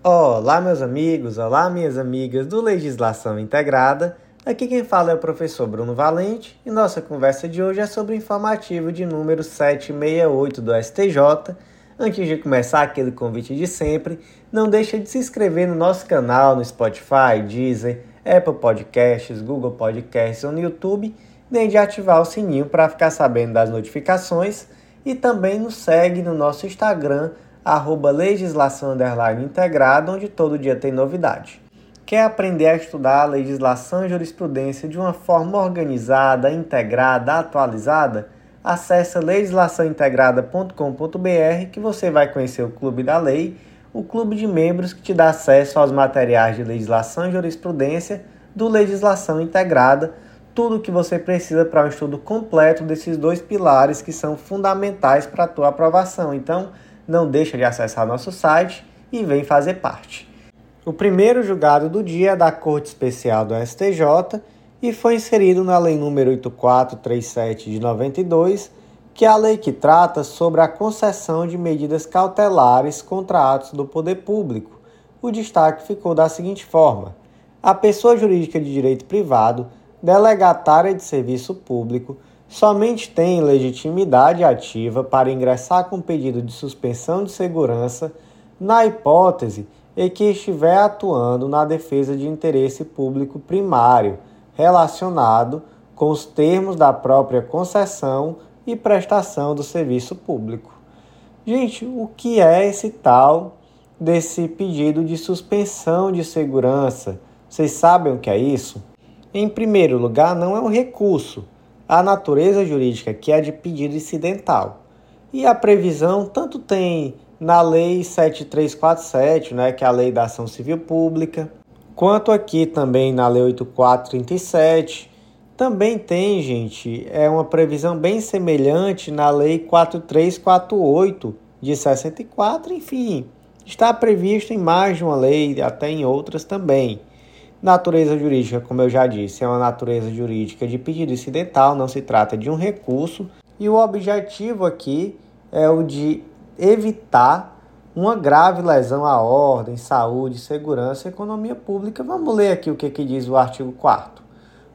Olá, meus amigos, olá, minhas amigas do Legislação Integrada. Aqui quem fala é o professor Bruno Valente e nossa conversa de hoje é sobre o informativo de número 768 do STJ. Antes de começar aquele convite de sempre, não deixe de se inscrever no nosso canal no Spotify, Deezer, Apple Podcasts, Google Podcasts ou no YouTube, nem de ativar o sininho para ficar sabendo das notificações e também nos segue no nosso Instagram, arroba legislação integrada, onde todo dia tem novidade. Quer aprender a estudar a legislação e jurisprudência de uma forma organizada, integrada, atualizada? Acesse legislaçãointegrada.com.br que você vai conhecer o Clube da Lei, o clube de membros que te dá acesso aos materiais de legislação e jurisprudência do Legislação Integrada, tudo o que você precisa para um estudo completo desses dois pilares que são fundamentais para a tua aprovação. Então, não deixa de acessar nosso site e vem fazer parte. O primeiro julgado do dia é da Corte Especial do STJ e foi inserido na Lei nº 8437 de 92, que é a lei que trata sobre a concessão de medidas cautelares contra atos do poder público. O destaque ficou da seguinte forma: a pessoa jurídica de direito privado, delegatária de serviço público, somente tem legitimidade ativa para ingressar com pedido de suspensão de segurança na hipótese e que estiver atuando na defesa de interesse público primário relacionado com os termos da própria concessão e prestação do serviço público. Gente, o que é esse tal desse pedido de suspensão de segurança? Vocês sabem o que é isso? Em primeiro lugar, não é um recurso. A natureza jurídica que é de pedido incidental. E a previsão tanto tem na Lei 7347, né, que é a Lei da Ação Civil Pública, quanto aqui também na Lei 8437. Também tem, gente, é uma previsão bem semelhante na Lei 4348 de 64, enfim, está previsto em mais de uma lei, até em outras também. Natureza jurídica, como eu já disse, é uma natureza jurídica de pedido incidental, não se trata de um recurso, e o objetivo aqui é o de evitar uma grave lesão à ordem, saúde, segurança e economia pública. Vamos ler aqui o que, que diz o artigo 4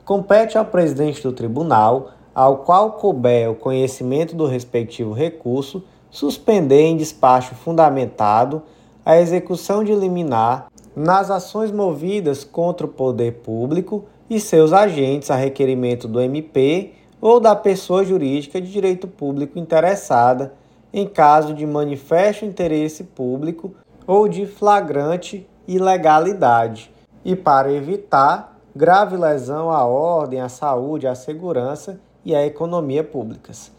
Compete ao presidente do tribunal, ao qual couber o conhecimento do respectivo recurso, suspender em despacho fundamentado a execução de liminar nas ações movidas contra o poder público e seus agentes a requerimento do MP ou da pessoa jurídica de direito público interessada em caso de manifesto interesse público ou de flagrante ilegalidade, e para evitar grave lesão à ordem, à saúde, à segurança e à economia públicas.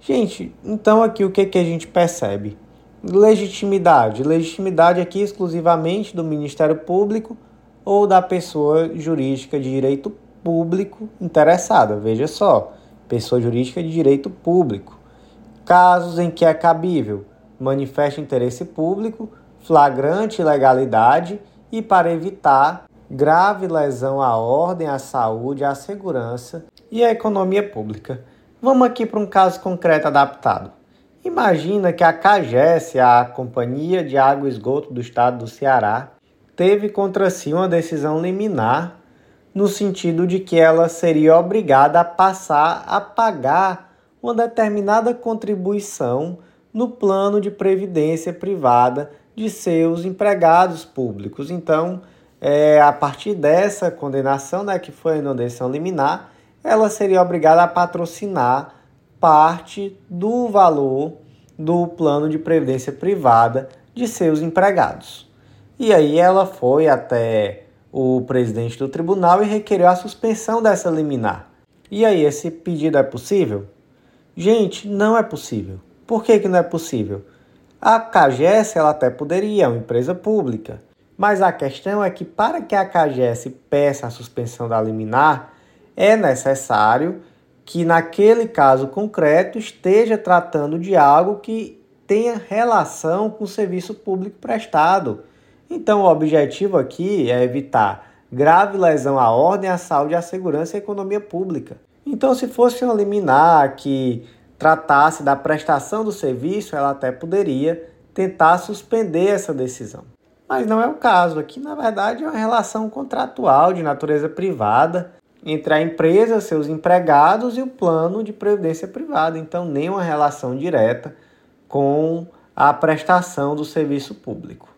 Gente, então aqui o que, que a gente percebe? Legitimidade. Legitimidade aqui exclusivamente do Ministério Público ou da pessoa jurídica de direito público interessada. Veja só, pessoa jurídica de direito público. Casos em que é cabível manifesta interesse público, flagrante ilegalidade e para evitar grave lesão à ordem, à saúde, à segurança e à economia pública. Vamos aqui para um caso concreto adaptado. Imagina que a CAGES, a Companhia de Água e Esgoto do Estado do Ceará, teve contra si uma decisão liminar no sentido de que ela seria obrigada a passar a pagar uma determinada contribuição no plano de previdência privada de seus empregados públicos. Então, é, a partir dessa condenação, né, que foi a inundação liminar, ela seria obrigada a patrocinar parte do valor do plano de previdência privada de seus empregados. E aí ela foi até o presidente do tribunal e requereu a suspensão dessa liminar. E aí, esse pedido é possível? Gente, não é possível. Por que, que não é possível? A CAGES ela até poderia, é uma empresa pública. Mas a questão é que para que a CAGES peça a suspensão da liminar, é necessário que naquele caso concreto esteja tratando de algo que tenha relação com o serviço público prestado. Então, o objetivo aqui é evitar grave lesão à ordem, à saúde, à segurança e à economia pública. Então, se fosse uma liminar que tratasse da prestação do serviço, ela até poderia tentar suspender essa decisão. Mas não é o caso. Aqui, na verdade, é uma relação contratual de natureza privada entre a empresa, seus empregados e o plano de previdência privada. Então, nem uma relação direta com a prestação do serviço público.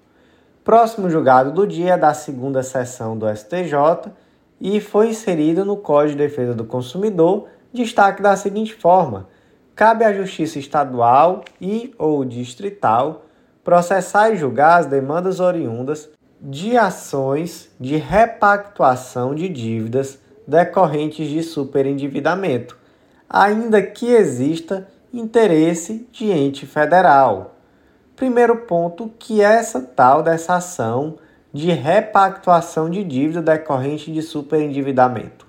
Próximo julgado do dia é da segunda sessão do STJ e foi inserido no Código de Defesa do Consumidor destaque da seguinte forma: cabe à Justiça Estadual e ou distrital processar e julgar as demandas oriundas de ações de repactuação de dívidas decorrentes de superendividamento, ainda que exista interesse de ente federal. Primeiro ponto que essa tal dessa ação de repactuação de dívida decorrente de superendividamento.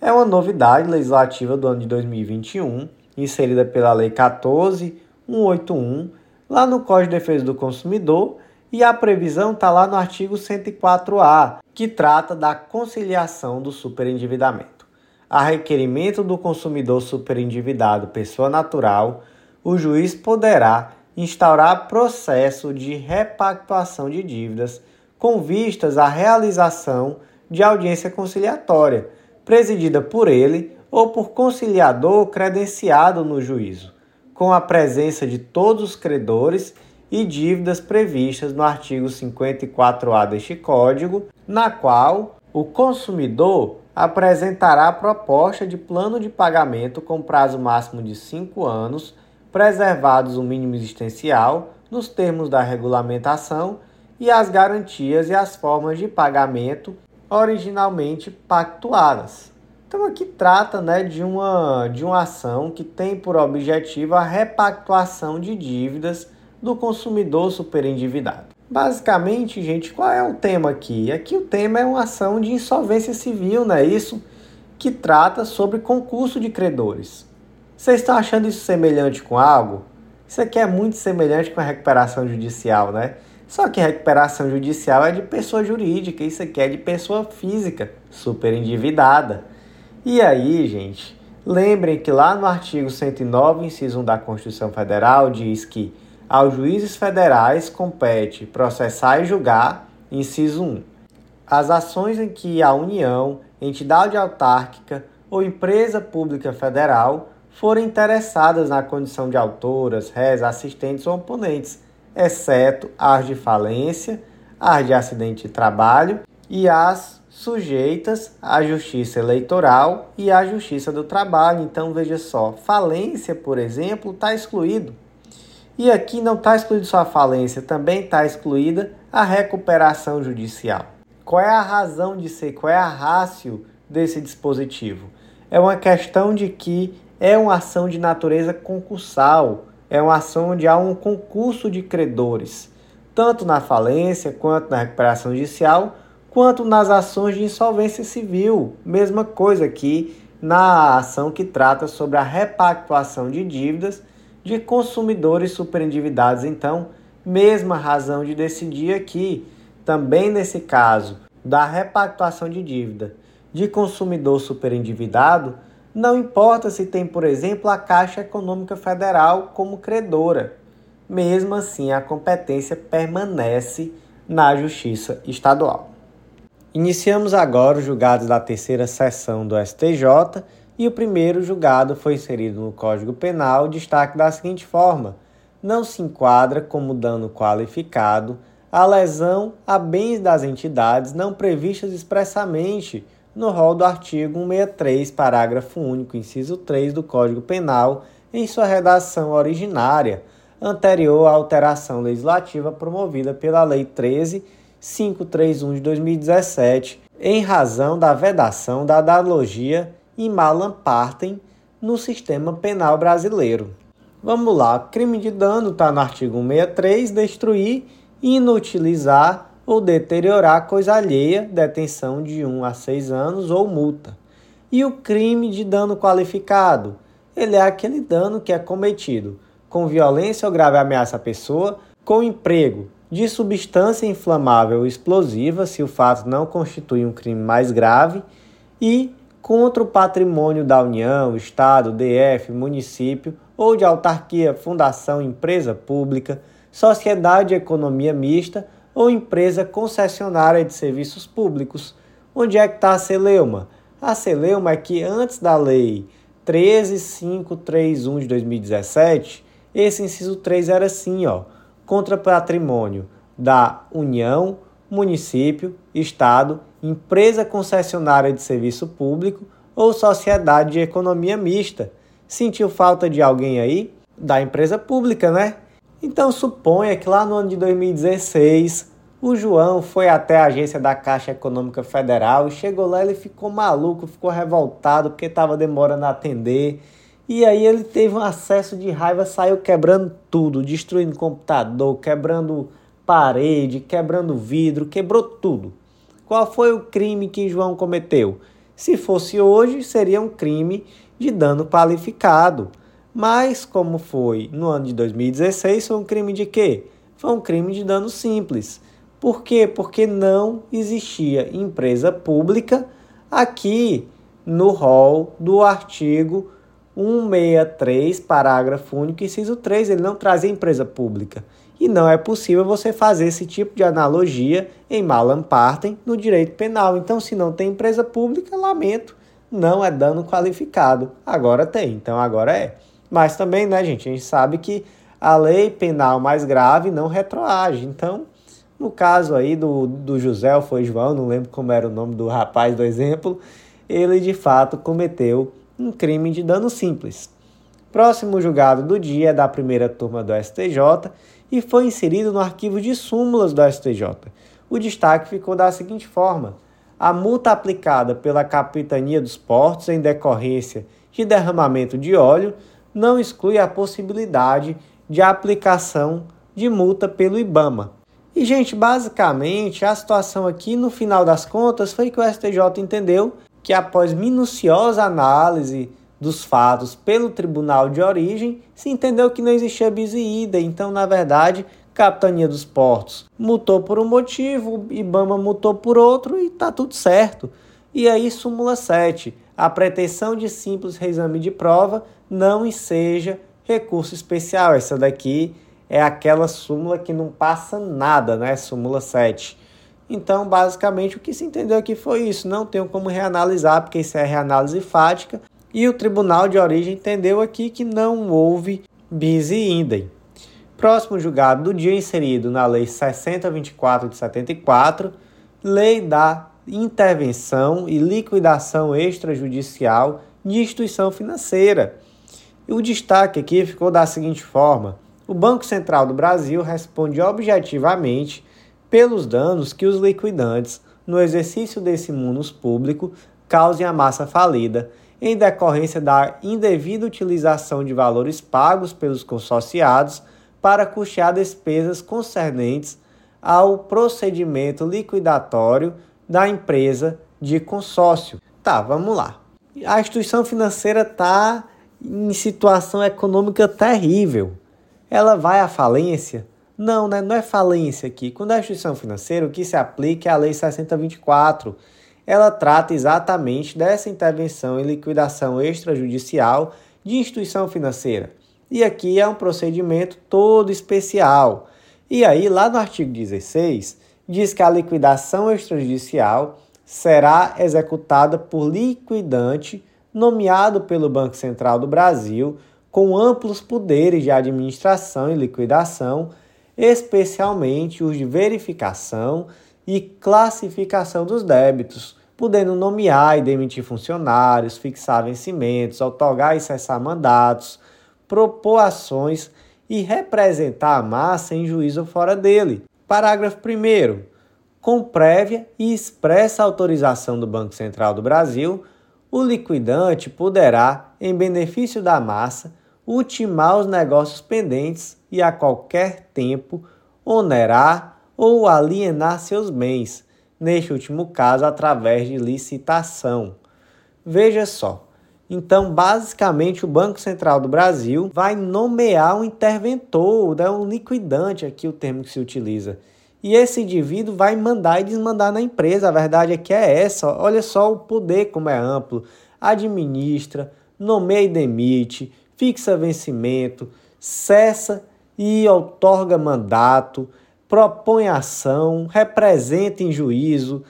É uma novidade legislativa do ano de 2021, inserida pela Lei 14181, lá no Código de Defesa do Consumidor, e a previsão está lá no artigo 104A, que trata da conciliação do superendividamento. A requerimento do consumidor superendividado, pessoa natural, o juiz poderá instaurar processo de repactuação de dívidas com vistas à realização de audiência conciliatória, presidida por ele ou por conciliador credenciado no juízo, com a presença de todos os credores e dívidas previstas no artigo 54A deste Código, na qual o consumidor apresentará proposta de plano de pagamento com prazo máximo de cinco anos, preservados o mínimo existencial nos termos da regulamentação e as garantias e as formas de pagamento originalmente pactuadas. Então aqui trata né, de, uma, de uma ação que tem por objetivo a repactuação de dívidas do consumidor superendividado. Basicamente, gente, qual é o tema aqui? Aqui o tema é uma ação de insolvência civil, não é isso? Que trata sobre concurso de credores. Vocês estão achando isso semelhante com algo? Isso aqui é muito semelhante com a recuperação judicial, né? Só que recuperação judicial é de pessoa jurídica, isso aqui é de pessoa física, super endividada. E aí, gente, lembrem que lá no artigo 109, inciso 1 da Constituição Federal, diz que aos juízes federais compete processar e julgar, inciso 1, as ações em que a União, entidade autárquica ou empresa pública federal forem interessadas na condição de autoras, réis, assistentes ou oponentes exceto as de falência, as de acidente de trabalho e as sujeitas à justiça eleitoral e à justiça do trabalho. Então veja só, falência, por exemplo, está excluído. E aqui não está excluído só a falência, também está excluída a recuperação judicial. Qual é a razão de ser, qual é a rácio desse dispositivo? É uma questão de que é uma ação de natureza concursal é uma ação onde há um concurso de credores, tanto na falência, quanto na recuperação judicial, quanto nas ações de insolvência civil. Mesma coisa aqui na ação que trata sobre a repactuação de dívidas de consumidores superendividados. Então, mesma razão de decidir aqui, também nesse caso da repactuação de dívida de consumidor superendividado, não importa se tem, por exemplo, a Caixa Econômica Federal como credora. Mesmo assim, a competência permanece na Justiça Estadual. Iniciamos agora os julgados da terceira sessão do STJ e o primeiro julgado foi inserido no Código Penal, destaque da seguinte forma: não se enquadra como dano qualificado a lesão a bens das entidades não previstas expressamente no rol do artigo 163, parágrafo único, inciso 3 do Código Penal, em sua redação originária, anterior à alteração legislativa promovida pela Lei 13531 de 2017, em razão da vedação da analogia e malam partem no sistema penal brasileiro. Vamos lá, crime de dano está no artigo 163, destruir, inutilizar ou deteriorar coisa alheia, detenção de 1 a 6 anos ou multa. E o crime de dano qualificado? Ele é aquele dano que é cometido com violência ou grave ameaça à pessoa, com emprego de substância inflamável ou explosiva, se o fato não constitui um crime mais grave, e contra o patrimônio da União, Estado, DF, município ou de autarquia, fundação, empresa pública, sociedade de economia mista ou empresa concessionária de serviços públicos. Onde é que está a Celeuma? A Celeuma é que antes da lei 13531 de 2017, esse inciso 3 era assim, ó, contra patrimônio da União, município, estado, empresa concessionária de serviço público ou sociedade de economia mista. Sentiu falta de alguém aí? Da empresa pública, né? Então suponha que lá no ano de 2016 o João foi até a agência da Caixa Econômica Federal chegou lá, ele ficou maluco, ficou revoltado porque estava demorando a atender. E aí ele teve um acesso de raiva, saiu quebrando tudo, destruindo computador, quebrando parede, quebrando vidro, quebrou tudo. Qual foi o crime que João cometeu? Se fosse hoje, seria um crime de dano qualificado. Mas, como foi no ano de 2016, foi um crime de quê? Foi um crime de dano simples. Por quê? Porque não existia empresa pública aqui no rol do artigo 163, parágrafo único, inciso 3. Ele não trazia empresa pública. E não é possível você fazer esse tipo de analogia em malam partem no direito penal. Então, se não tem empresa pública, lamento, não é dano qualificado. Agora tem, então agora é. Mas também, né, gente, a gente sabe que a lei penal mais grave não retroage. Então, no caso aí do, do José, foi João, não lembro como era o nome do rapaz do exemplo, ele de fato cometeu um crime de dano simples. Próximo julgado do dia é da primeira turma do STJ e foi inserido no arquivo de súmulas do STJ. O destaque ficou da seguinte forma: a multa aplicada pela Capitania dos Portos em decorrência de derramamento de óleo não exclui a possibilidade de aplicação de multa pelo IBAMA. E, gente, basicamente, a situação aqui, no final das contas, foi que o STJ entendeu que, após minuciosa análise dos fatos pelo tribunal de origem, se entendeu que não existia bis e ida. Então, na verdade, Capitania dos Portos multou por um motivo, Ibama multou por outro e tá tudo certo. E aí, súmula 7. A pretensão de simples reexame de prova não enseja recurso especial. Essa daqui é aquela súmula que não passa nada, né? Súmula 7. Então, basicamente, o que se entendeu aqui foi isso. Não tenho como reanalisar, porque isso é reanálise fática. E o tribunal de origem entendeu aqui que não houve bis idem. Próximo julgado do dia inserido na Lei 6024 de 74, Lei da Intervenção e Liquidação Extrajudicial de Instituição Financeira. E o destaque aqui ficou da seguinte forma: o Banco Central do Brasil responde objetivamente pelos danos que os liquidantes, no exercício desse munus público, causem à massa falida, em decorrência da indevida utilização de valores pagos pelos consorciados para custear despesas concernentes ao procedimento liquidatório da empresa de consórcio. Tá, vamos lá. A instituição financeira está em situação econômica terrível. Ela vai à falência? Não, né? não é falência aqui. Quando a instituição financeira, o que se aplica é a Lei 6024. Ela trata exatamente dessa intervenção em liquidação extrajudicial de instituição financeira. E aqui é um procedimento todo especial. E aí, lá no artigo 16, diz que a liquidação extrajudicial será executada por liquidante nomeado pelo Banco Central do Brasil, com amplos poderes de administração e liquidação, especialmente os de verificação e classificação dos débitos, podendo nomear e demitir funcionários, fixar vencimentos, otorgar e cessar mandatos, propor ações e representar a massa em juízo fora dele. Parágrafo 1. Com prévia e expressa autorização do Banco Central do Brasil, o liquidante poderá, em benefício da massa, ultimar os negócios pendentes e a qualquer tempo onerar ou alienar seus bens, neste último caso através de licitação. Veja só. Então, basicamente, o Banco Central do Brasil vai nomear um interventor, né, um liquidante, aqui o termo que se utiliza. E esse indivíduo vai mandar e desmandar na empresa. A verdade é que é essa. Olha só o poder como é amplo. Administra, nomeia e demite, fixa vencimento, cessa e outorga mandato, propõe ação, representa em juízo,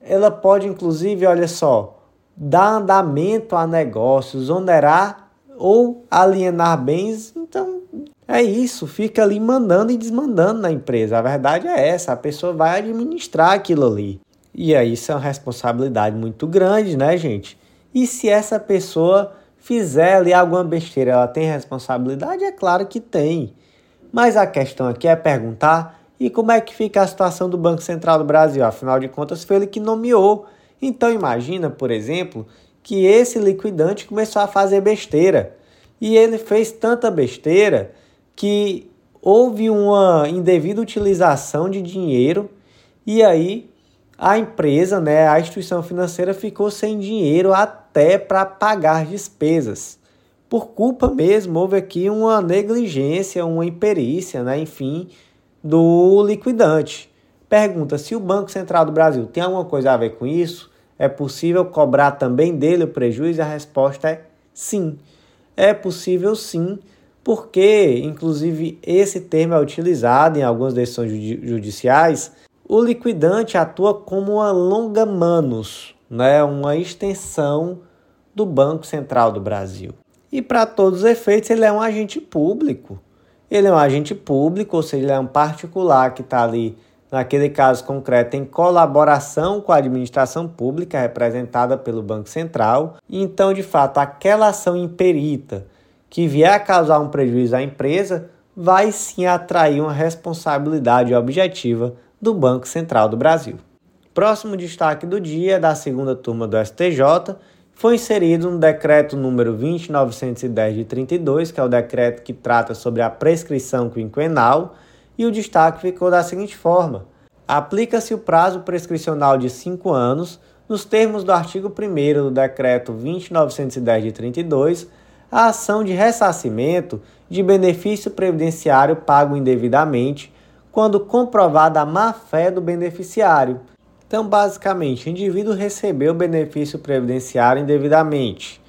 ela pode inclusive, olha só, dar andamento a negócios, onerar ou alienar bens. Então, é isso, fica ali mandando e desmandando na empresa. A verdade é essa, a pessoa vai administrar aquilo ali. E aí isso é uma responsabilidade muito grande, né, gente? E se essa pessoa fizer ali alguma besteira, ela tem responsabilidade? É claro que tem. Mas a questão aqui é perguntar e como é que fica a situação do Banco Central do Brasil? Afinal de contas, foi ele que nomeou. Então imagina, por exemplo, que esse liquidante começou a fazer besteira. E ele fez tanta besteira que houve uma indevida utilização de dinheiro e aí a empresa, né, a instituição financeira ficou sem dinheiro até para pagar despesas. Por culpa mesmo, houve aqui uma negligência, uma imperícia, né, enfim, do liquidante. Pergunta se o Banco Central do Brasil tem alguma coisa a ver com isso? É possível cobrar também dele o prejuízo? A resposta é sim. É possível sim porque, inclusive, esse termo é utilizado em algumas decisões judiciais. O liquidante atua como uma longa manos, né? uma extensão do Banco Central do Brasil. E para todos os efeitos, ele é um agente público. Ele é um agente público, ou seja, ele é um particular que está ali, naquele caso concreto, em colaboração com a administração pública representada pelo Banco Central. E então, de fato, aquela ação imperita que vier a causar um prejuízo à empresa, vai sim atrair uma responsabilidade objetiva do Banco Central do Brasil. Próximo destaque do dia é da segunda turma do STJ foi inserido no decreto número 20910 de 32, que é o decreto que trata sobre a prescrição quinquenal, e o destaque ficou da seguinte forma: aplica-se o prazo prescricional de 5 anos, nos termos do artigo 1 do decreto 20910 de 32, a ação de ressarcimento de benefício previdenciário pago indevidamente, quando comprovada a má-fé do beneficiário. Então, basicamente, o indivíduo recebeu o benefício previdenciário indevidamente.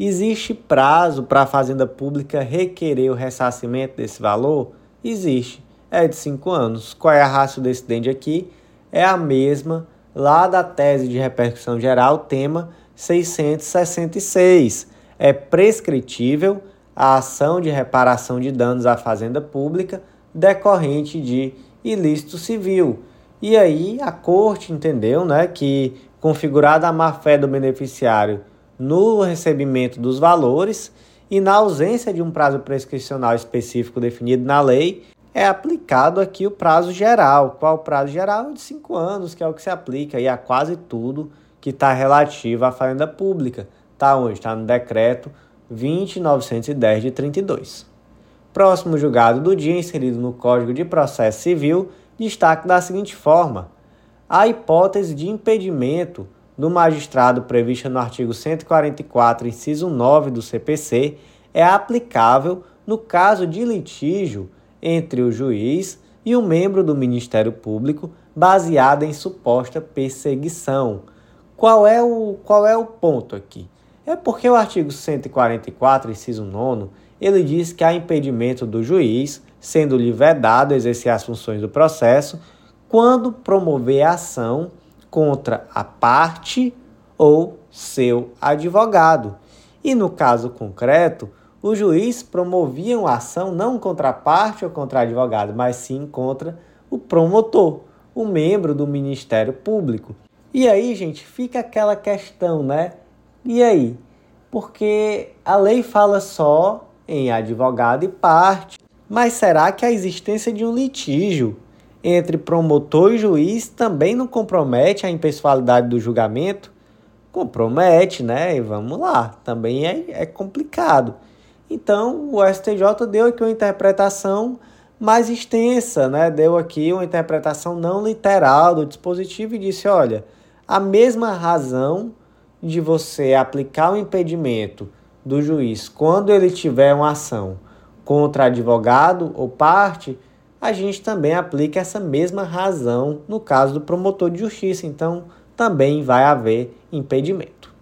Existe prazo para a Fazenda Pública requerer o ressarcimento desse valor? Existe. É de 5 anos. Qual é a raça do excedente aqui? É a mesma lá da tese de repercussão geral, tema 666 é prescritível a ação de reparação de danos à fazenda pública decorrente de ilícito civil. E aí a corte entendeu né, que, configurada a má-fé do beneficiário no recebimento dos valores e na ausência de um prazo prescricional específico definido na lei, é aplicado aqui o prazo geral. Qual o prazo geral? De cinco anos, que é o que se aplica aí a quase tudo que está relativo à fazenda pública. Está onde? Está no decreto 20910 de 32. Próximo julgado do dia, inserido no Código de Processo Civil, destaque da seguinte forma: a hipótese de impedimento do magistrado prevista no artigo 144, inciso 9 do CPC, é aplicável no caso de litígio entre o juiz e o membro do Ministério Público baseada em suposta perseguição. Qual é o, qual é o ponto aqui? É porque o artigo 144, inciso 9, ele diz que há impedimento do juiz, sendo-lhe vedado exercer as funções do processo, quando promover a ação contra a parte ou seu advogado. E no caso concreto, o juiz promovia uma ação não contra a parte ou contra o advogado, mas sim contra o promotor, o membro do Ministério Público. E aí, gente, fica aquela questão, né? E aí? Porque a lei fala só em advogado e parte. Mas será que a existência de um litígio entre promotor e juiz também não compromete a impessoalidade do julgamento? Compromete, né? E vamos lá, também é, é complicado. Então, o STJ deu aqui uma interpretação mais extensa, né? Deu aqui uma interpretação não literal do dispositivo e disse: olha, a mesma razão de você aplicar o impedimento do juiz quando ele tiver uma ação contra advogado ou parte, a gente também aplica essa mesma razão no caso do promotor de justiça. Então, também vai haver impedimento.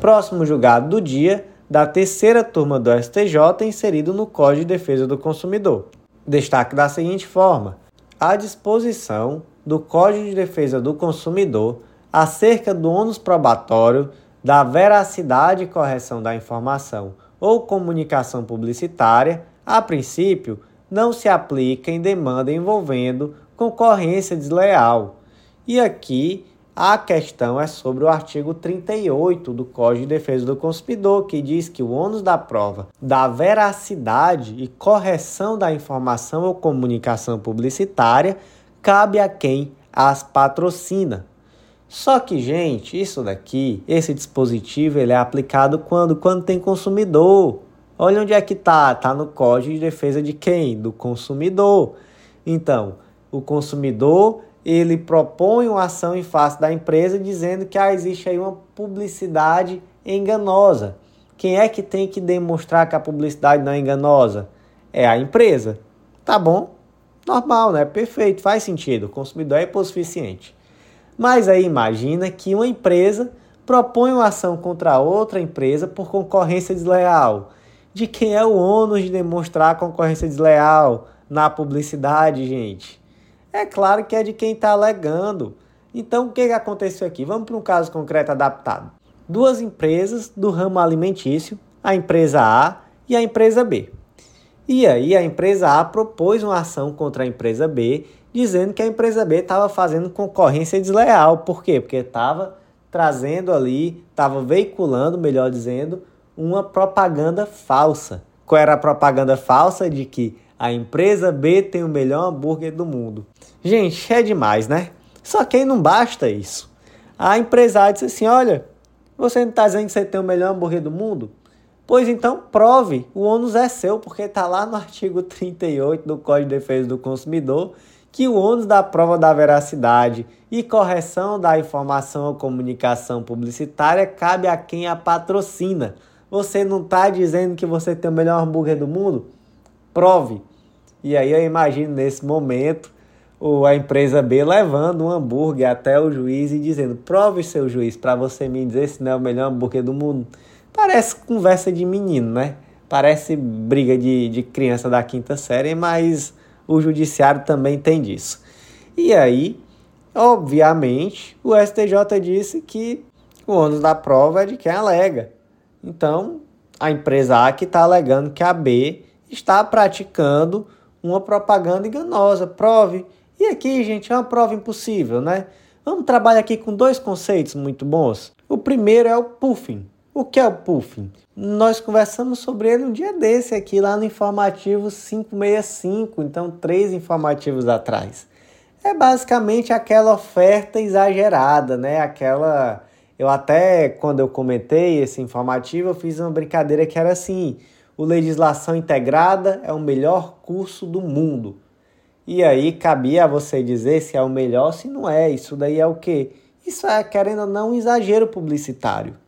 Próximo julgado do dia da terceira turma do STJ inserido no Código de Defesa do Consumidor. Destaque da seguinte forma: a disposição do Código de Defesa do Consumidor acerca do ônus probatório da veracidade e correção da informação ou comunicação publicitária, a princípio, não se aplica em demanda envolvendo concorrência desleal. E aqui a questão é sobre o artigo 38 do Código de Defesa do Consumidor, que diz que o ônus da prova da veracidade e correção da informação ou comunicação publicitária cabe a quem as patrocina. Só que, gente, isso daqui, esse dispositivo, ele é aplicado quando? Quando tem consumidor. Olha onde é que tá, tá no Código de Defesa de quem? Do consumidor. Então, o consumidor, ele propõe uma ação em face da empresa dizendo que ah, existe aí uma publicidade enganosa. Quem é que tem que demonstrar que a publicidade não é enganosa? É a empresa. Tá bom? Normal, né? Perfeito, faz sentido. O consumidor é hipossuficiente. Mas aí imagina que uma empresa propõe uma ação contra outra empresa por concorrência desleal. De quem é o ônus de demonstrar concorrência desleal na publicidade, gente? É claro que é de quem está alegando. Então, o que, aconteceu aqui? Vamos para um caso concreto adaptado. Duas empresas do ramo alimentício, a empresa A e a empresa B. E aí, a empresa A propôs uma ação contra a empresa B dizendo que a empresa B estava fazendo concorrência desleal. Por quê? Porque estava trazendo ali, estava veiculando, melhor dizendo, uma propaganda falsa. Qual era a propaganda falsa? De que a empresa B tem o melhor hambúrguer do mundo. Gente, é demais, né? Só que aí não basta isso. A empresa A disse assim: olha, você não está dizendo que você tem o melhor hambúrguer do mundo? Pois então prove, o ônus é seu, porque está lá no artigo 38 do Código de Defesa do Consumidor que o ônus da prova da veracidade e correção da informação ou comunicação publicitária cabe a quem a patrocina. Você não está dizendo que você tem o melhor hambúrguer do mundo? Prove. E aí eu imagino nesse momento a empresa B levando um hambúrguer até o juiz e dizendo: prove, seu juiz, para você me dizer se não é o melhor hambúrguer do mundo. Parece conversa de menino, né? Parece briga de, de criança da quinta série, mas o judiciário também tem disso. E aí, obviamente, o STJ disse que o ônus da prova é de quem alega. Então, a empresa A que está alegando que a B está praticando uma propaganda enganosa. Prove. E aqui, gente, é uma prova impossível, né? Vamos trabalhar aqui com dois conceitos muito bons. O primeiro é o puffing. O que é o puffing? Nós conversamos sobre ele um dia desse aqui lá no informativo 565, então três informativos atrás. É basicamente aquela oferta exagerada, né? Aquela eu até quando eu comentei esse informativo, eu fiz uma brincadeira que era assim: o legislação integrada é o melhor curso do mundo. E aí cabia a você dizer se é o melhor, se não é. Isso daí é o quê? Isso é, querendo ou não, um exagero publicitário.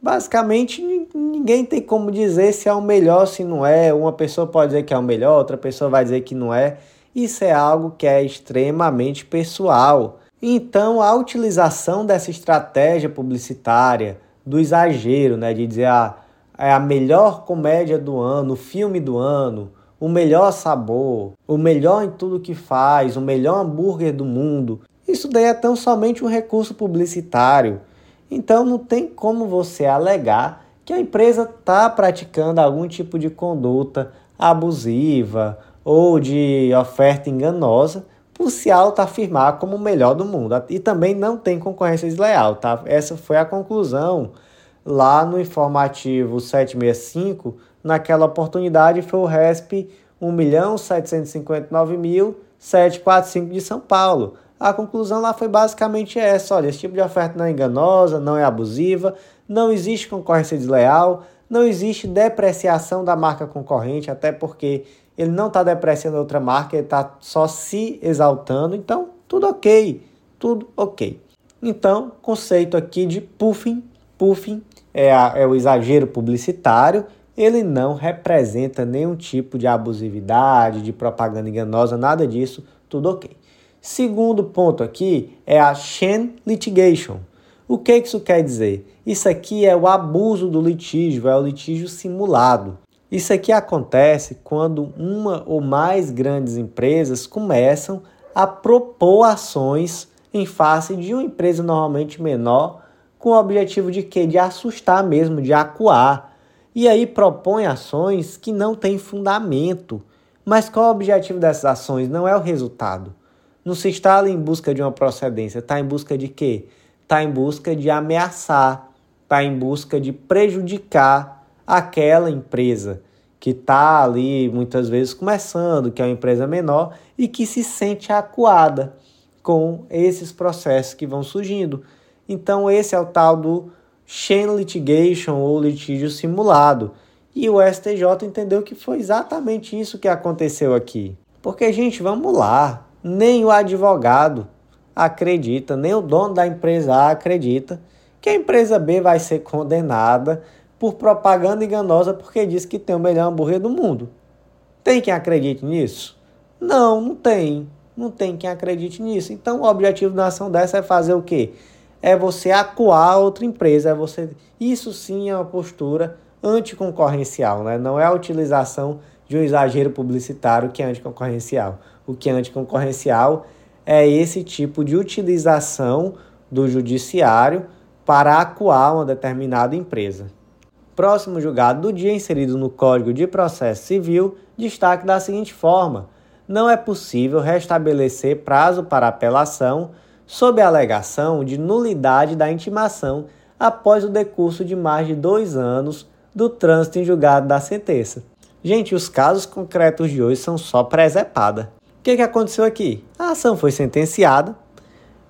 Basicamente, ninguém tem como dizer se é o melhor, se não é. Uma pessoa pode dizer que é o melhor, outra pessoa vai dizer que não é. Isso é algo que é extremamente pessoal. Então, a utilização dessa estratégia publicitária, do exagero, né, de dizer ah, é a melhor comédia do ano, o filme do ano, o melhor sabor, o melhor em tudo que faz, o melhor hambúrguer do mundo, isso daí é tão somente um recurso publicitário. Então não tem como você alegar que a empresa está praticando algum tipo de conduta abusiva ou de oferta enganosa por se auto-afirmar como o melhor do mundo. E também não tem concorrência desleal, tá? Essa foi a conclusão lá no informativo 765. Naquela oportunidade foi o RESP 1.759.745 de São Paulo. A conclusão lá foi basicamente essa: olha, esse tipo de oferta não é enganosa, não é abusiva, não existe concorrência desleal, não existe depreciação da marca concorrente, até porque ele não está depreciando outra marca, ele está só se exaltando. Então, tudo ok, tudo ok. Então, conceito aqui de puffing, puffing é, a, é o exagero publicitário, ele não representa nenhum tipo de abusividade, de propaganda enganosa, nada disso, tudo ok. Segundo ponto aqui é a Shen Litigation. O que isso quer dizer? Isso aqui é o abuso do litígio, é o litígio simulado. Isso aqui acontece quando uma ou mais grandes empresas começam a propor ações em face de uma empresa normalmente menor, com o objetivo de quê? De assustar mesmo, de acuar. E aí propõe ações que não têm fundamento. Mas qual é o objetivo dessas ações? Não é o resultado. Não se está ali em busca de uma procedência, está em busca de quê? Está em busca de ameaçar, está em busca de prejudicar aquela empresa que está ali muitas vezes começando, que é uma empresa menor e que se sente acuada com esses processos que vão surgindo. Então, esse é o tal do chain litigation ou litígio simulado. E o STJ entendeu que foi exatamente isso que aconteceu aqui. Porque, gente, vamos lá, nem o advogado acredita, nem o dono da empresa A acredita que a empresa B vai ser condenada por propaganda enganosa porque diz que tem o melhor hambúrguer do mundo. Tem quem acredite nisso? Não, não tem. Não tem quem acredite nisso. Então, o objetivo da ação dessa é fazer o quê? É você acuar outra empresa, é você. Isso sim é uma postura anticoncorrencial, né? Não é a utilização de um exagero publicitário que é anticoncorrencial. O que é anticoncorrencial é esse tipo de utilização do judiciário para acuar uma determinada empresa. Próximo julgado do dia inserido no Código de Processo Civil, destaque da seguinte forma: não é possível restabelecer prazo para apelação sob a alegação de nulidade da intimação após o decurso de mais de dois anos do trânsito em julgado da sentença. Gente, os casos concretos de hoje são só presepada. O que, que aconteceu aqui? A ação foi sentenciada,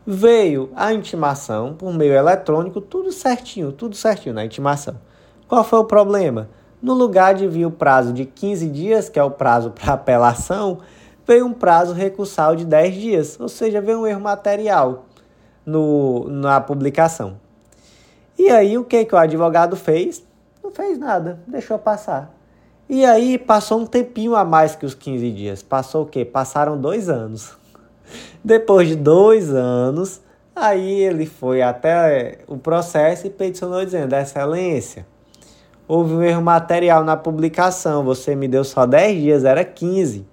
veio a intimação por meio eletrônico, tudo certinho, tudo certinho na intimação. Qual foi o problema? No lugar de vir o prazo de 15 dias, que é o prazo para apelação, veio um prazo recursal de 10 dias, ou seja, veio um erro material no, na publicação. E aí o que, que o advogado fez? Não fez nada, deixou passar. E aí passou um tempinho a mais que os 15 dias. Passou o quê? Passaram dois anos. Depois de dois anos, aí ele foi até o processo e peticionou dizendo, excelência, houve um erro material na publicação, você me deu só 10 dias, era 15.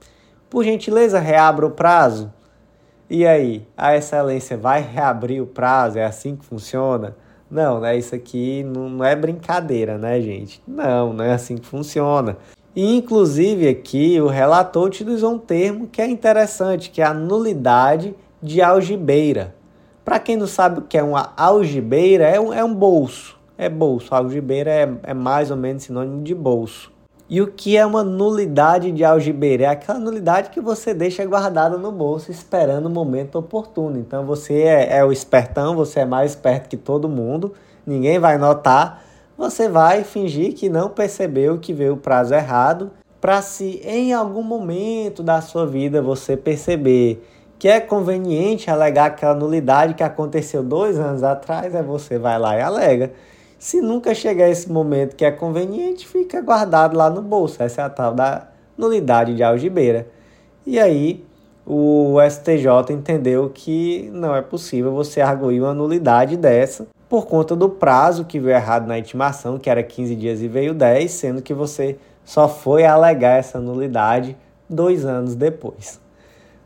Por gentileza, reabra o prazo. E aí, a excelência vai reabrir o prazo? É assim que funciona? Não, né? Isso aqui não é brincadeira, né, gente? Não, não é assim que funciona. E, inclusive, aqui o relator utilizou um termo que é interessante, que é a nulidade de algibeira. Para quem não sabe o que é uma algibeira, é um, é um bolso é bolso. algibeira é, é mais ou menos sinônimo de bolso. E o que é uma nulidade de algibeira? É aquela nulidade que você deixa guardada no bolso esperando o momento oportuno. Então você é, é o espertão, você é mais esperto que todo mundo, ninguém vai notar. Você vai fingir que não percebeu que veio o prazo errado, para se em algum momento da sua vida você perceber que é conveniente alegar aquela nulidade que aconteceu dois anos atrás, aí você vai lá e alega. Se nunca chegar esse momento que é conveniente, fica guardado lá no bolso. Essa é a tal da nulidade de algibeira. E aí o STJ entendeu que não é possível você arguir uma nulidade dessa por conta do prazo que veio errado na intimação, que era 15 dias e veio 10, sendo que você só foi alegar essa nulidade dois anos depois.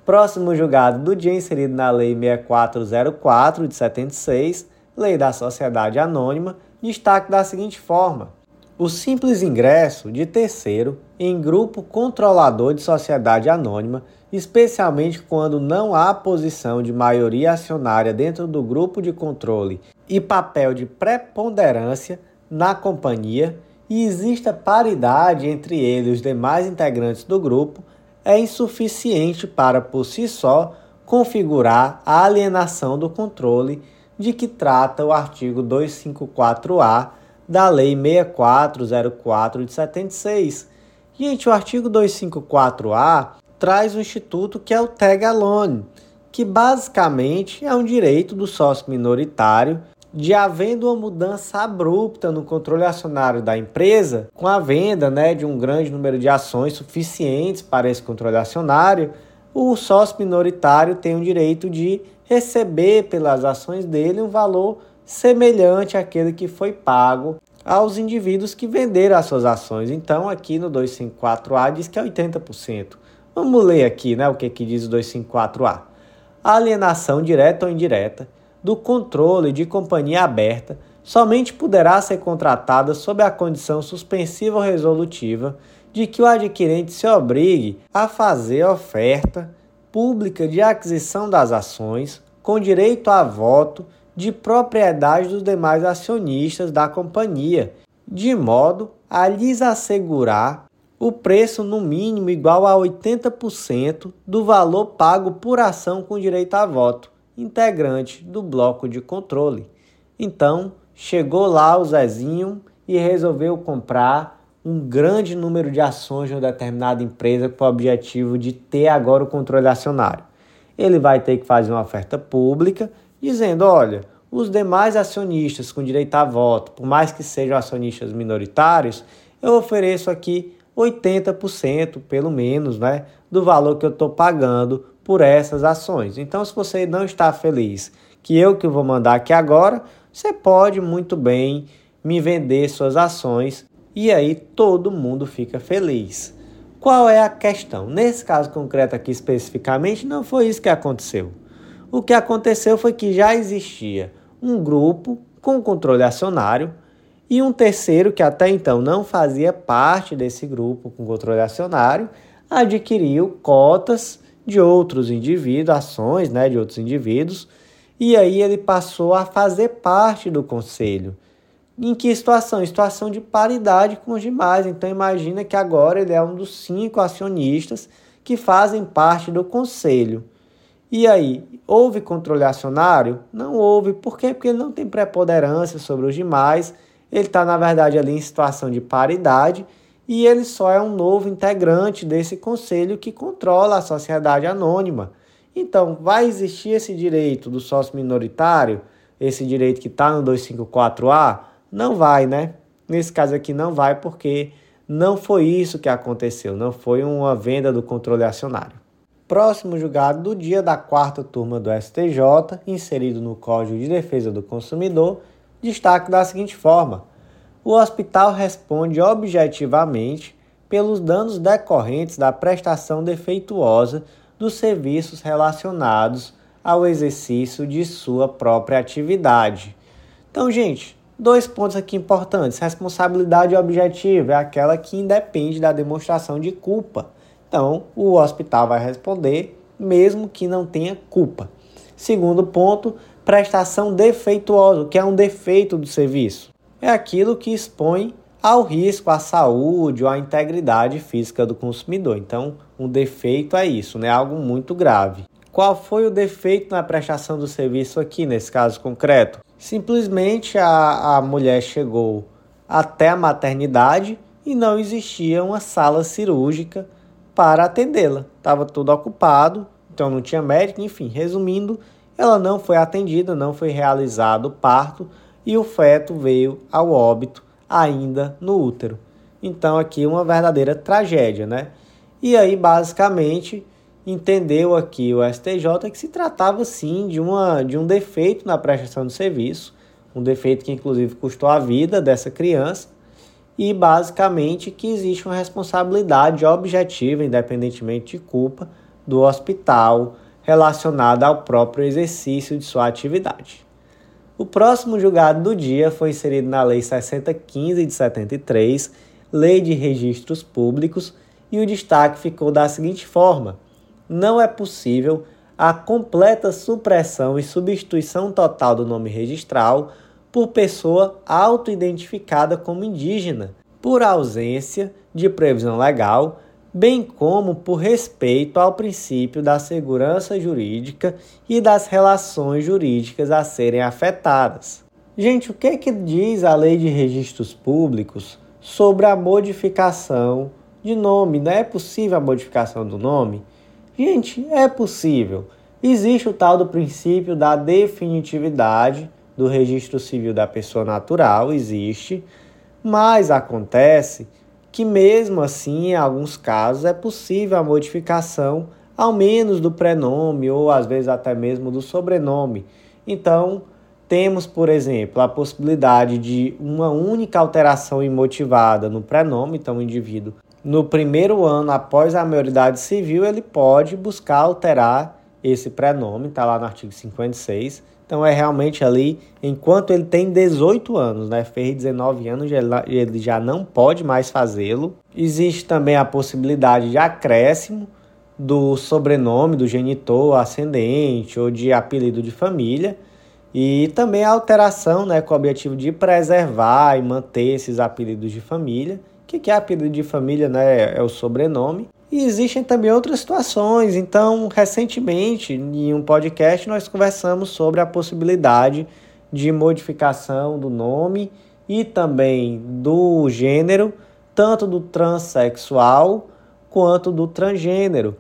Próximo julgado do dia inserido na Lei 6404 de 76, Lei da Sociedade Anônima, destaque da seguinte forma: o simples ingresso de terceiro em grupo controlador de sociedade anônima, especialmente quando não há posição de maioria acionária dentro do grupo de controle e papel de preponderância na companhia, e exista paridade entre ele e os demais integrantes do grupo, é insuficiente para por si só configurar a alienação do controle de que trata o artigo 254-A da Lei 6404 de 76. Gente, o artigo 254-A traz o instituto que é o tag alone, que basicamente é um direito do sócio minoritário de havendo uma mudança abrupta no controle acionário da empresa, com a venda né, de um grande número de ações suficientes para esse controle acionário, o sócio minoritário tem o direito de receber pelas ações dele um valor semelhante àquele que foi pago aos indivíduos que venderam as suas ações. Então, aqui no 254A diz que é 80%. Vamos ler aqui né, o que, que diz o 254A. a alienação direta ou indireta do controle de companhia aberta somente poderá ser contratada sob a condição suspensiva ou resolutiva de que o adquirente se obrigue a fazer oferta pública de aquisição das ações com direito a voto de propriedade dos demais acionistas da companhia, de modo a lhes assegurar o preço no mínimo igual a 80% do valor pago por ação com direito a voto, integrante do bloco de controle. Então, chegou lá o Zezinho e resolveu comprar um grande número de ações de uma determinada empresa com o objetivo de ter agora o controle acionário. Ele vai ter que fazer uma oferta pública dizendo: olha, os demais acionistas com direito a voto, por mais que sejam acionistas minoritários, eu ofereço aqui 80% pelo menos né, do valor que eu estou pagando por essas ações. Então, se você não está feliz que eu que vou mandar aqui agora, você pode muito bem me vender suas ações e aí todo mundo fica feliz. Qual é a questão? Nesse caso concreto aqui especificamente, não foi isso que aconteceu. O que aconteceu foi que já existia um grupo com controle acionário e um terceiro que até então não fazia parte desse grupo com controle acionário adquiriu cotas de outros indivíduos, ações né, de outros indivíduos, e aí ele passou a fazer parte do conselho. Em que situação? Em situação de paridade com os demais. Então imagina que agora ele é um dos cinco acionistas que fazem parte do conselho. E aí, houve controle acionário? Não houve. Por quê? Porque ele não tem preponderância sobre os demais. Ele está, na verdade, ali em situação de paridade e ele só é um novo integrante desse conselho que controla a sociedade anônima. Então, vai existir esse direito do sócio minoritário, esse direito que está no 254A? Não vai, né? Nesse caso aqui não vai porque não foi isso que aconteceu, não foi uma venda do controle acionário. Próximo julgado do dia da quarta turma do STJ, inserido no Código de Defesa do Consumidor, destaque da seguinte forma: o hospital responde objetivamente pelos danos decorrentes da prestação defeituosa dos serviços relacionados ao exercício de sua própria atividade. Então, gente, Dois pontos aqui importantes. Responsabilidade objetiva é aquela que independe da demonstração de culpa. Então, o hospital vai responder mesmo que não tenha culpa. Segundo ponto, prestação defeituosa, que é um defeito do serviço. É aquilo que expõe ao risco à saúde ou à integridade física do consumidor. Então, um defeito é isso, né? Algo muito grave. Qual foi o defeito na prestação do serviço aqui, nesse caso concreto? Simplesmente a, a mulher chegou até a maternidade e não existia uma sala cirúrgica para atendê-la. Estava tudo ocupado, então não tinha médico, enfim, resumindo, ela não foi atendida, não foi realizado o parto e o feto veio ao óbito ainda no útero. Então aqui uma verdadeira tragédia, né? E aí basicamente entendeu aqui o STJ que se tratava sim de, uma, de um defeito na prestação do serviço, um defeito que inclusive custou a vida dessa criança, e basicamente que existe uma responsabilidade objetiva, independentemente de culpa, do hospital relacionada ao próprio exercício de sua atividade. O próximo julgado do dia foi inserido na Lei 6015 de 73, Lei de Registros Públicos, e o destaque ficou da seguinte forma: não é possível a completa supressão e substituição total do nome registral por pessoa auto-identificada como indígena, por ausência de previsão legal, bem como por respeito ao princípio da segurança jurídica e das relações jurídicas a serem afetadas. Gente, o que, é que diz a Lei de Registros Públicos sobre a modificação de nome? Não é possível a modificação do nome? Gente, é possível. Existe o tal do princípio da definitividade do registro civil da pessoa natural, existe, mas acontece que mesmo assim, em alguns casos, é possível a modificação ao menos do prenome ou às vezes até mesmo do sobrenome. Então, temos, por exemplo, a possibilidade de uma única alteração imotivada no prenome, então o indivíduo no primeiro ano após a maioridade civil, ele pode buscar alterar esse prenome, está lá no artigo 56. Então é realmente ali, enquanto ele tem 18 anos, né? Fez 19 anos, ele já não pode mais fazê-lo. Existe também a possibilidade de acréscimo do sobrenome do genitor ascendente ou de apelido de família. E também a alteração, né, com o objetivo de preservar e manter esses apelidos de família. O que é apelido de família? Né? É o sobrenome. E existem também outras situações. Então, recentemente, em um podcast, nós conversamos sobre a possibilidade de modificação do nome e também do gênero, tanto do transexual quanto do transgênero.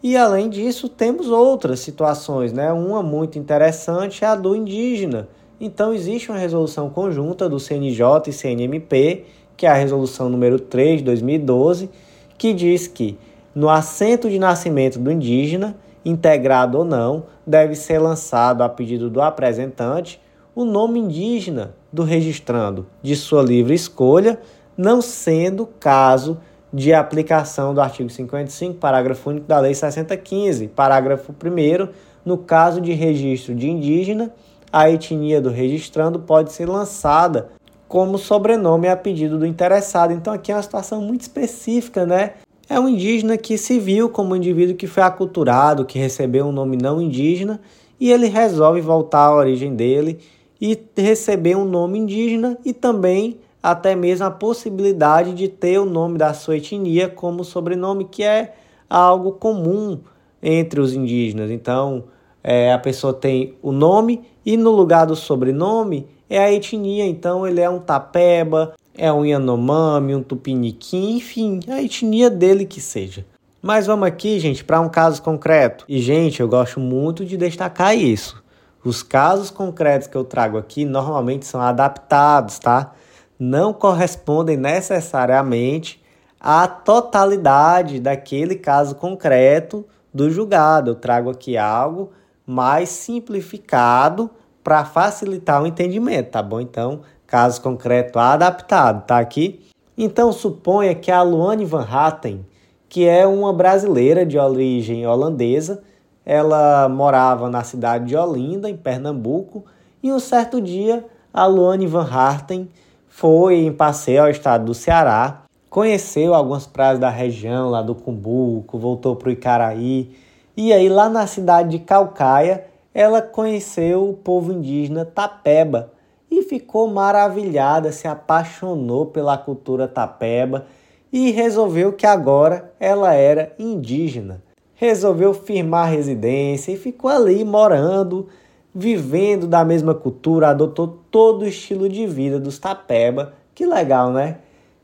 E além disso, temos outras situações, né? Uma muito interessante é a do indígena. Então, existe uma resolução conjunta do CNJ e CNMP, que é a resolução número 3 de 2012 que diz que no assento de nascimento do indígena, integrado ou não, deve ser lançado a pedido do apresentante o nome indígena do registrando de sua livre escolha, não sendo caso de aplicação do artigo 55, parágrafo único da Lei 6015, parágrafo 1 no caso de registro de indígena, a etnia do registrando pode ser lançada como sobrenome a pedido do interessado. Então aqui é uma situação muito específica, né? É um indígena que se viu como um indivíduo que foi aculturado, que recebeu um nome não indígena, e ele resolve voltar à origem dele e receber um nome indígena e também até mesmo a possibilidade de ter o nome da sua etnia como sobrenome, que é algo comum entre os indígenas. Então, é, a pessoa tem o nome e no lugar do sobrenome é a etnia. Então, ele é um tapeba, é um Yanomami, um Tupiniquim, enfim, a etnia dele que seja. Mas vamos aqui, gente, para um caso concreto. E, gente, eu gosto muito de destacar isso. Os casos concretos que eu trago aqui normalmente são adaptados, tá? Não correspondem necessariamente à totalidade daquele caso concreto do julgado. Eu trago aqui algo mais simplificado para facilitar o entendimento, tá bom? Então, caso concreto adaptado, tá aqui? Então suponha que a Luane Van Hatten, que é uma brasileira de origem holandesa, ela morava na cidade de Olinda, em Pernambuco, e um certo dia a Luane Van Hatten foi em passeio ao estado do Ceará, conheceu algumas praias da região, lá do Cumbuco, voltou para o Icaraí, e aí lá na cidade de Calcaia ela conheceu o povo indígena Tapeba, e ficou maravilhada, se apaixonou pela cultura tapeba e resolveu que agora ela era indígena. Resolveu firmar residência e ficou ali morando, vivendo da mesma cultura, adotou todo o estilo de vida dos tapeba. Que legal, né?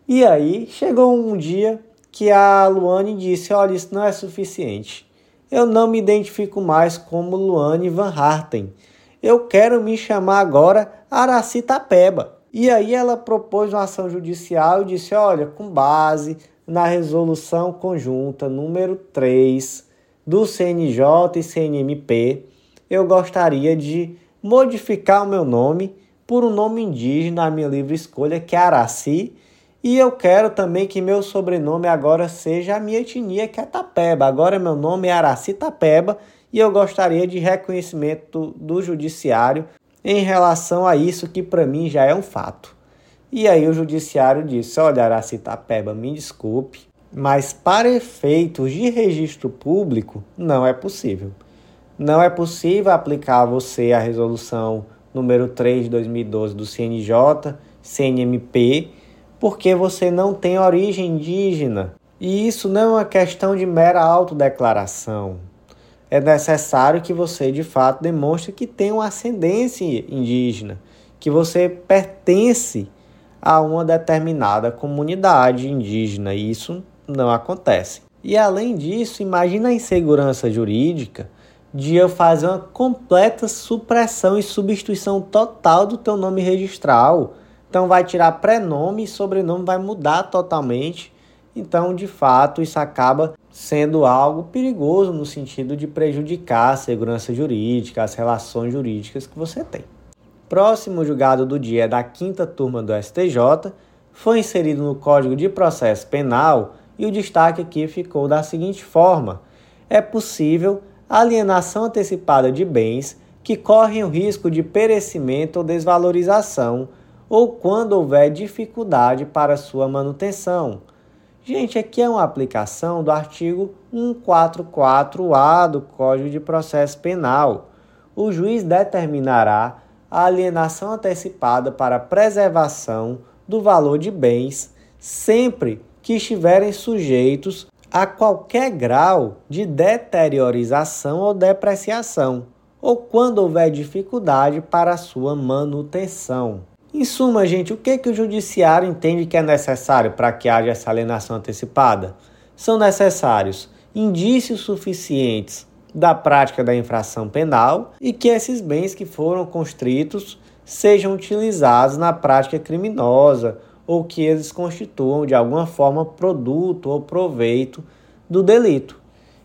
E aí chegou um dia que a Luane disse: Olha, isso não é suficiente. Eu não me identifico mais como Luane Van Harten eu quero me chamar agora Araci Tapeba. E aí ela propôs uma ação judicial e disse: olha, com base na resolução conjunta número 3 do CNJ e CNMP, eu gostaria de modificar o meu nome por um nome indígena à minha livre escolha, que é Araci, e eu quero também que meu sobrenome agora seja a minha etnia, que é Tapeba. Agora meu nome é Araci Tapeba e eu gostaria de reconhecimento do, judiciário em relação a isso que para mim já é um fato. E aí o judiciário disse: Olha, Aracitapeba, me desculpe, mas para efeitos de registro público não é possível. Não é possível aplicar a você a resolução número 3 de 2012 do CNJ, CNMP, porque você não tem origem indígena. E isso não é uma questão de mera autodeclaração é necessário que você de fato demonstre que tem uma ascendência indígena, que você pertence a uma determinada comunidade indígena. E isso não acontece. E além disso, imagina a insegurança jurídica de eu fazer uma completa supressão e substituição total do teu nome registral. Então vai tirar prenome e sobrenome vai mudar totalmente. Então, de fato, isso acaba sendo algo perigoso no sentido de prejudicar a segurança jurídica, as relações jurídicas que você tem. Próximo julgado do dia é da quinta turma do STJ, foi inserido no Código de Processo Penal e o destaque aqui ficou da seguinte forma: é possível alienação antecipada de bens que correm o risco de perecimento ou desvalorização, ou quando houver dificuldade para sua manutenção. Gente, aqui é uma aplicação do artigo 144-A do Código de Processo Penal. O juiz determinará a alienação antecipada para preservação do valor de bens sempre que estiverem sujeitos a qualquer grau de deteriorização ou depreciação, ou quando houver dificuldade para sua manutenção. Em suma, gente, o que, que o judiciário entende que é necessário para que haja essa alienação antecipada? São necessários indícios suficientes da prática da infração penal e que esses bens que foram constritos sejam utilizados na prática criminosa ou que eles constituam de alguma forma produto ou proveito do delito.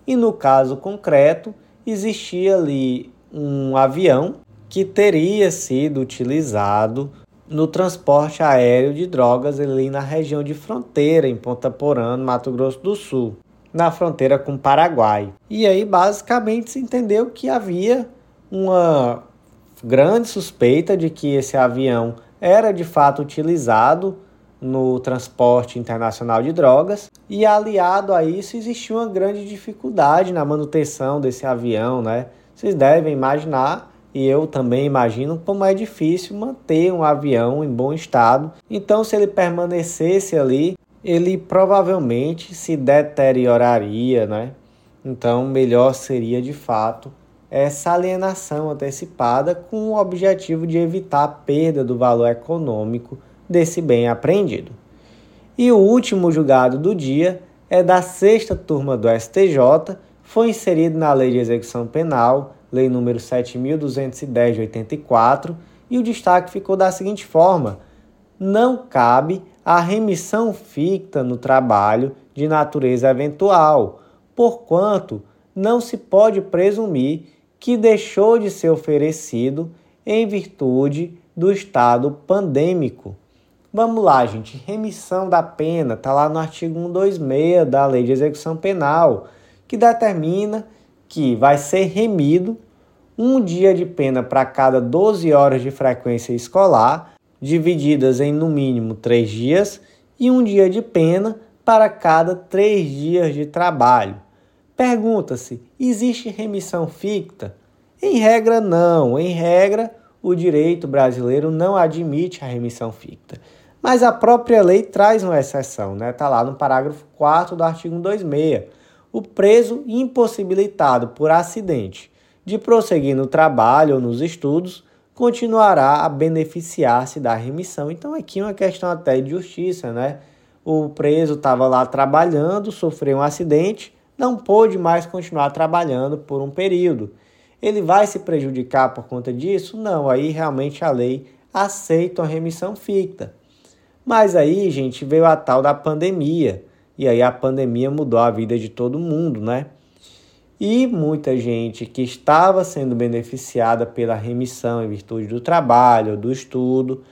E no caso concreto, existia ali um avião que teria sido utilizado no transporte aéreo de drogas ali na região de fronteira, em Ponta Porã, no Mato Grosso do Sul, na fronteira com o Paraguai. E aí, basicamente, se entendeu que havia uma grande suspeita de que esse avião era de fato utilizado no transporte internacional de drogas e aliado a isso existia uma grande dificuldade na manutenção desse avião, né? Vocês devem imaginar e eu também imagino como é difícil manter um avião em bom estado. Então, se ele permanecesse ali, ele provavelmente se deterioraria, né? Então, melhor seria de fato essa alienação antecipada com o objetivo de evitar a perda do valor econômico desse bem apreendido. E o último julgado do dia é da sexta turma do STJ, foi inserido na Lei de Execução Penal Lei número 7.210 de 84, e o destaque ficou da seguinte forma: não cabe a remissão ficta no trabalho de natureza eventual, porquanto não se pode presumir que deixou de ser oferecido em virtude do estado pandêmico. Vamos lá, gente. Remissão da pena está lá no artigo 126 da Lei de Execução Penal, que determina que vai ser remido um dia de pena para cada 12 horas de frequência escolar, divididas em no mínimo 3 dias, e um dia de pena para cada 3 dias de trabalho. Pergunta-se: existe remissão ficta? Em regra, não. Em regra, o direito brasileiro não admite a remissão ficta. Mas a própria lei traz uma exceção, né? Está lá no parágrafo 4 do artigo 126 o preso impossibilitado por acidente de prosseguir no trabalho ou nos estudos continuará a beneficiar-se da remissão. Então aqui é uma questão até de justiça, né? O preso estava lá trabalhando, sofreu um acidente, não pôde mais continuar trabalhando por um período. Ele vai se prejudicar por conta disso? Não, aí realmente a lei aceita a remissão ficta. Mas aí, gente, veio a tal da pandemia. E aí a pandemia mudou a vida de todo mundo, né? E muita gente que estava sendo beneficiada pela remissão em virtude do trabalho, do estudo,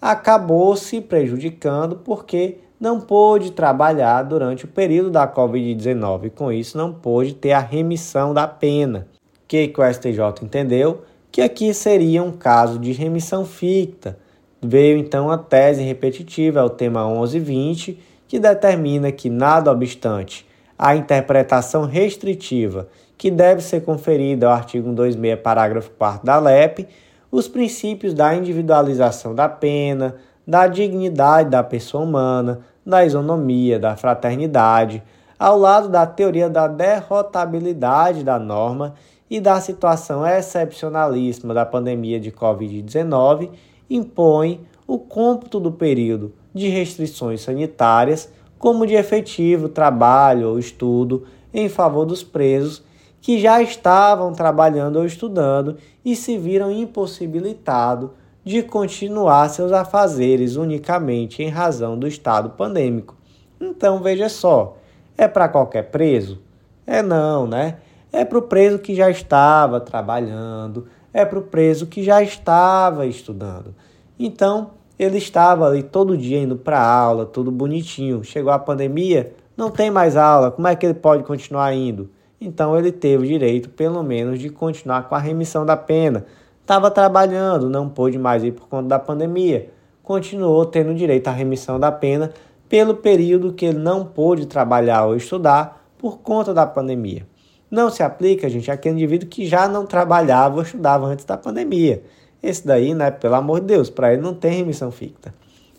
acabou se prejudicando porque não pôde trabalhar durante o período da Covid-19 e com isso não pôde ter a remissão da pena. O que, que o STJ entendeu? Que aqui seria um caso de remissão ficta. Veio então a tese repetitiva, é o tema 1120, que determina que, nada obstante a interpretação restritiva que deve ser conferida ao artigo 126, parágrafo 4 da LEP, os princípios da individualização da pena, da dignidade da pessoa humana, da isonomia, da fraternidade, ao lado da teoria da derrotabilidade da norma e da situação excepcionalíssima da pandemia de Covid-19, impõe o cômputo do período de restrições sanitárias, como de efetivo trabalho ou estudo em favor dos presos que já estavam trabalhando ou estudando e se viram impossibilitados de continuar seus afazeres unicamente em razão do estado pandêmico. Então veja só, é para qualquer preso? É não, né? É para o preso que já estava trabalhando, é para o preso que já estava estudando. Então, ele estava ali todo dia indo para aula, tudo bonitinho. Chegou a pandemia, não tem mais aula, como é que ele pode continuar indo? Então ele teve o direito, pelo menos, de continuar com a remissão da pena. Estava trabalhando, não pôde mais ir por conta da pandemia. Continuou tendo direito à remissão da pena pelo período que ele não pôde trabalhar ou estudar por conta da pandemia. Não se aplica, gente, àquele indivíduo que já não trabalhava ou estudava antes da pandemia. Esse daí, né, pelo amor de Deus, para ele não tem remissão ficta.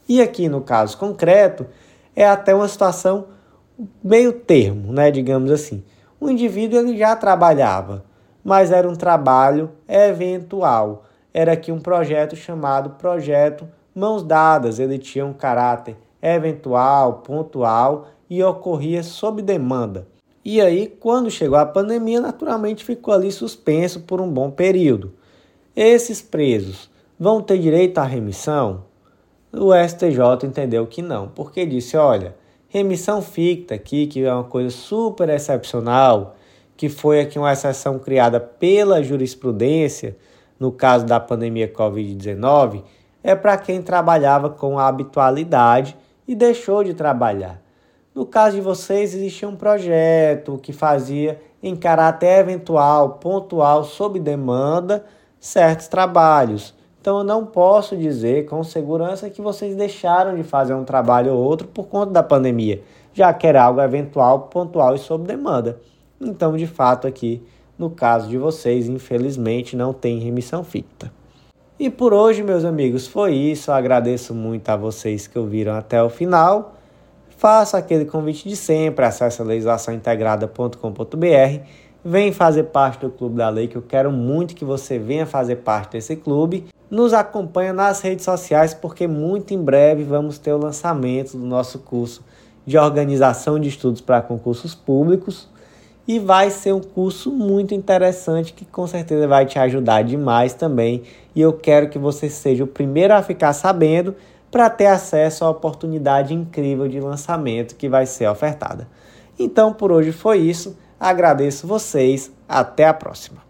E aqui no caso concreto, é até uma situação meio termo, né, digamos assim. O indivíduo ele já trabalhava, mas era um trabalho eventual. Era aqui um projeto chamado Projeto Mãos Dadas. Ele tinha um caráter eventual, pontual e ocorria sob demanda. E aí, quando chegou a pandemia, naturalmente ficou ali suspenso por um bom período. Esses presos vão ter direito à remissão? O STJ entendeu que não, porque disse: olha, remissão ficta aqui, que é uma coisa super excepcional, que foi aqui uma exceção criada pela jurisprudência, no caso da pandemia Covid-19, é para quem trabalhava com habitualidade e deixou de trabalhar. No caso de vocês, existia um projeto que fazia em caráter eventual, pontual, sob demanda, certos trabalhos. Então eu não posso dizer com segurança que vocês deixaram de fazer um trabalho ou outro por conta da pandemia, já que era algo eventual, pontual e sob demanda. Então, de fato, aqui no caso de vocês, infelizmente não tem remissão ficta. E por hoje, meus amigos, foi isso. Eu agradeço muito a vocês que ouviram até o final. Faça aquele convite de sempre, acesse legislaçãointegrada.com.br, vem fazer parte do Clube da Lei, que eu quero muito que você venha fazer parte desse clube. Nos acompanha nas redes sociais, porque muito em breve vamos ter o lançamento do nosso curso de organização de estudos para concursos públicos e vai ser um curso muito interessante que com certeza vai te ajudar demais também. E eu quero que você seja o primeiro a ficar sabendo para ter acesso à oportunidade incrível de lançamento que vai ser ofertada. Então por hoje foi isso. Agradeço vocês. Até a próxima.